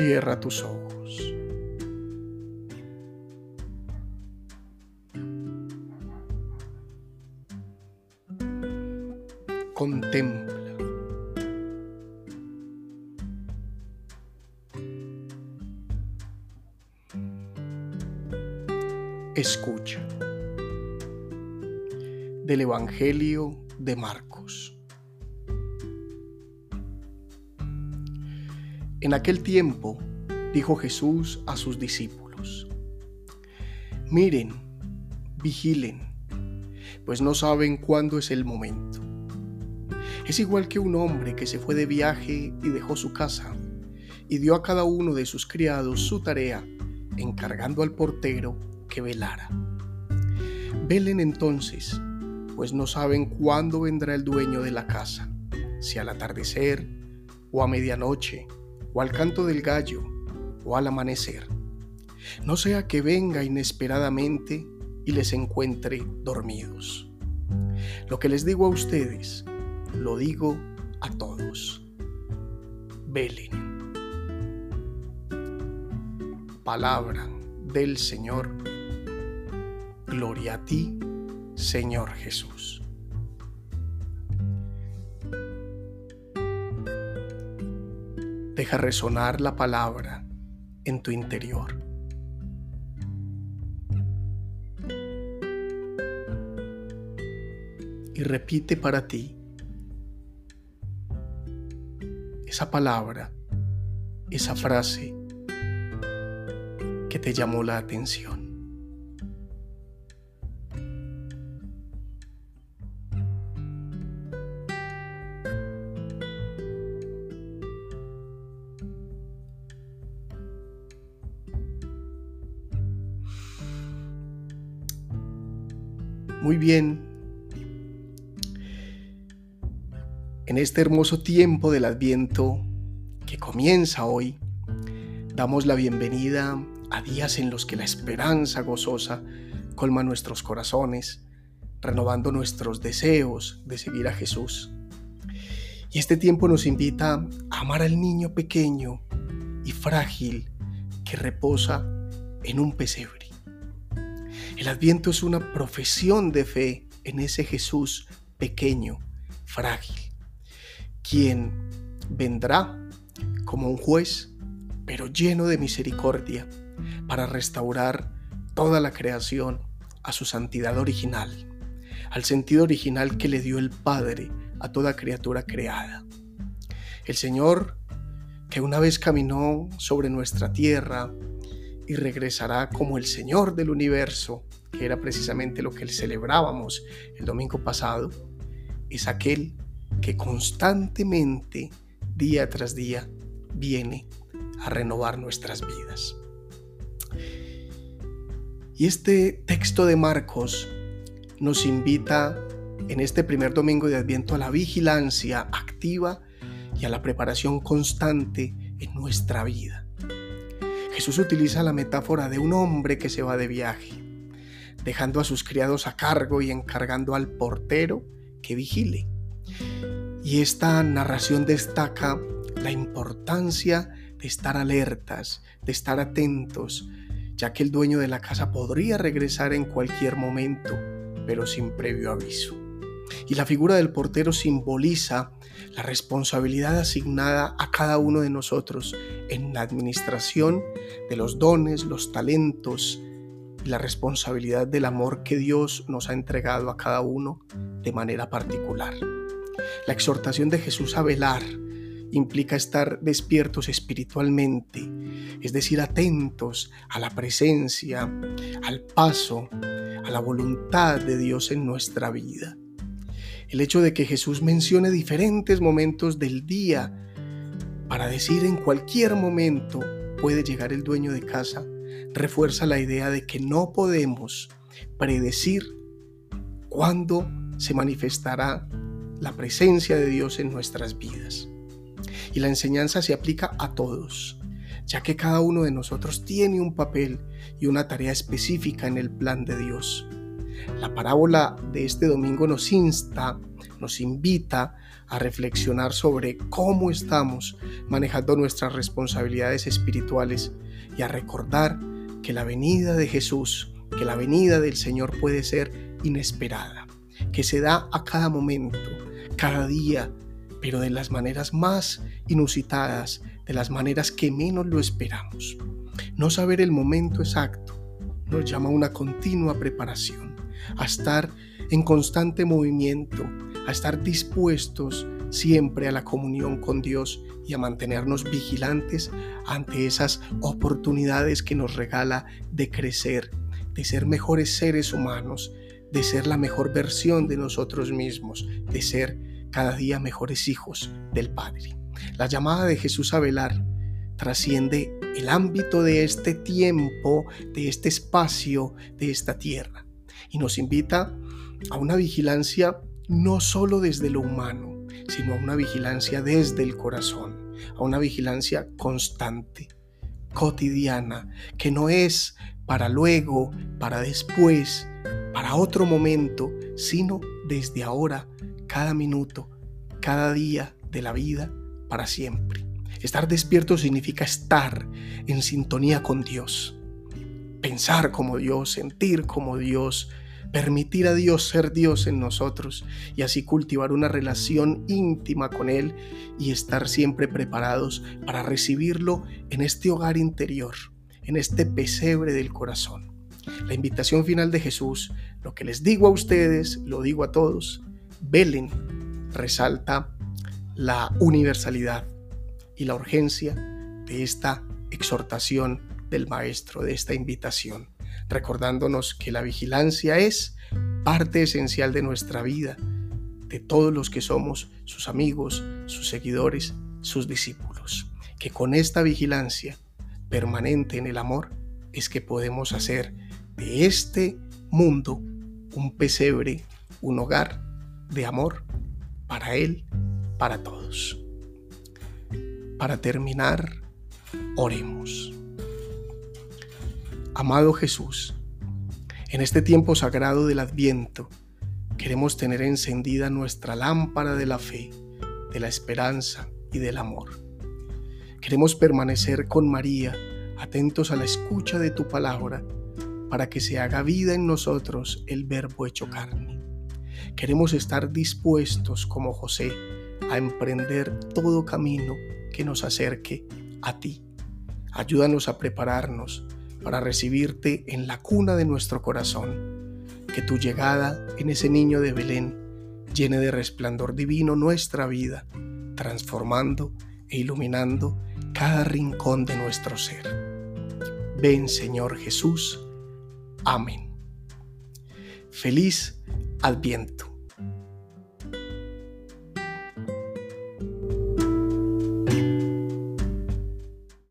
Cierra tus ojos. Contempla. Escucha. Del Evangelio de Marcos. En aquel tiempo dijo Jesús a sus discípulos, miren, vigilen, pues no saben cuándo es el momento. Es igual que un hombre que se fue de viaje y dejó su casa y dio a cada uno de sus criados su tarea, encargando al portero que velara. Velen entonces, pues no saben cuándo vendrá el dueño de la casa, si al atardecer o a medianoche o al canto del gallo, o al amanecer. No sea que venga inesperadamente y les encuentre dormidos. Lo que les digo a ustedes, lo digo a todos. Velen. Palabra del Señor. Gloria a ti, Señor Jesús. Deja resonar la palabra en tu interior. Y repite para ti esa palabra, esa frase que te llamó la atención. Muy bien. En este hermoso tiempo del Adviento que comienza hoy, damos la bienvenida a días en los que la esperanza gozosa colma nuestros corazones, renovando nuestros deseos de seguir a Jesús. Y este tiempo nos invita a amar al niño pequeño y frágil que reposa en un pesebre. El adviento es una profesión de fe en ese Jesús pequeño, frágil, quien vendrá como un juez, pero lleno de misericordia, para restaurar toda la creación a su santidad original, al sentido original que le dio el Padre a toda criatura creada. El Señor, que una vez caminó sobre nuestra tierra, y regresará como el Señor del universo, que era precisamente lo que celebrábamos el domingo pasado, es aquel que constantemente, día tras día, viene a renovar nuestras vidas. Y este texto de Marcos nos invita en este primer domingo de Adviento a la vigilancia activa y a la preparación constante en nuestra vida. Jesús utiliza la metáfora de un hombre que se va de viaje, dejando a sus criados a cargo y encargando al portero que vigile. Y esta narración destaca la importancia de estar alertas, de estar atentos, ya que el dueño de la casa podría regresar en cualquier momento, pero sin previo aviso. Y la figura del portero simboliza la responsabilidad asignada a cada uno de nosotros en la administración de los dones, los talentos y la responsabilidad del amor que Dios nos ha entregado a cada uno de manera particular. La exhortación de Jesús a velar implica estar despiertos espiritualmente, es decir, atentos a la presencia, al paso, a la voluntad de Dios en nuestra vida. El hecho de que Jesús mencione diferentes momentos del día para decir en cualquier momento puede llegar el dueño de casa refuerza la idea de que no podemos predecir cuándo se manifestará la presencia de Dios en nuestras vidas. Y la enseñanza se aplica a todos, ya que cada uno de nosotros tiene un papel y una tarea específica en el plan de Dios. La parábola de este domingo nos insta, nos invita a reflexionar sobre cómo estamos manejando nuestras responsabilidades espirituales y a recordar que la venida de Jesús, que la venida del Señor puede ser inesperada, que se da a cada momento, cada día, pero de las maneras más inusitadas, de las maneras que menos lo esperamos. No saber el momento exacto nos llama a una continua preparación, a estar en constante movimiento, a estar dispuestos siempre a la comunión con Dios y a mantenernos vigilantes ante esas oportunidades que nos regala de crecer, de ser mejores seres humanos, de ser la mejor versión de nosotros mismos, de ser cada día mejores hijos del Padre. La llamada de Jesús a velar trasciende el ámbito de este tiempo, de este espacio, de esta tierra, y nos invita a una vigilancia no solo desde lo humano, sino a una vigilancia desde el corazón, a una vigilancia constante, cotidiana, que no es para luego, para después, para otro momento, sino desde ahora, cada minuto, cada día de la vida, para siempre. Estar despierto significa estar en sintonía con Dios, pensar como Dios, sentir como Dios, permitir a Dios ser Dios en nosotros y así cultivar una relación íntima con Él y estar siempre preparados para recibirlo en este hogar interior, en este pesebre del corazón. La invitación final de Jesús, lo que les digo a ustedes, lo digo a todos, velen, resalta la universalidad y la urgencia de esta exhortación del Maestro, de esta invitación recordándonos que la vigilancia es parte esencial de nuestra vida, de todos los que somos sus amigos, sus seguidores, sus discípulos. Que con esta vigilancia permanente en el amor es que podemos hacer de este mundo un pesebre, un hogar de amor para Él, para todos. Para terminar, oremos. Amado Jesús, en este tiempo sagrado del Adviento, queremos tener encendida nuestra lámpara de la fe, de la esperanza y del amor. Queremos permanecer con María, atentos a la escucha de tu palabra, para que se haga vida en nosotros el verbo hecho carne. Queremos estar dispuestos como José a emprender todo camino que nos acerque a ti. Ayúdanos a prepararnos para recibirte en la cuna de nuestro corazón. Que tu llegada en ese niño de Belén llene de resplandor divino nuestra vida, transformando e iluminando cada rincón de nuestro ser. Ven Señor Jesús. Amén. Feliz Adviento.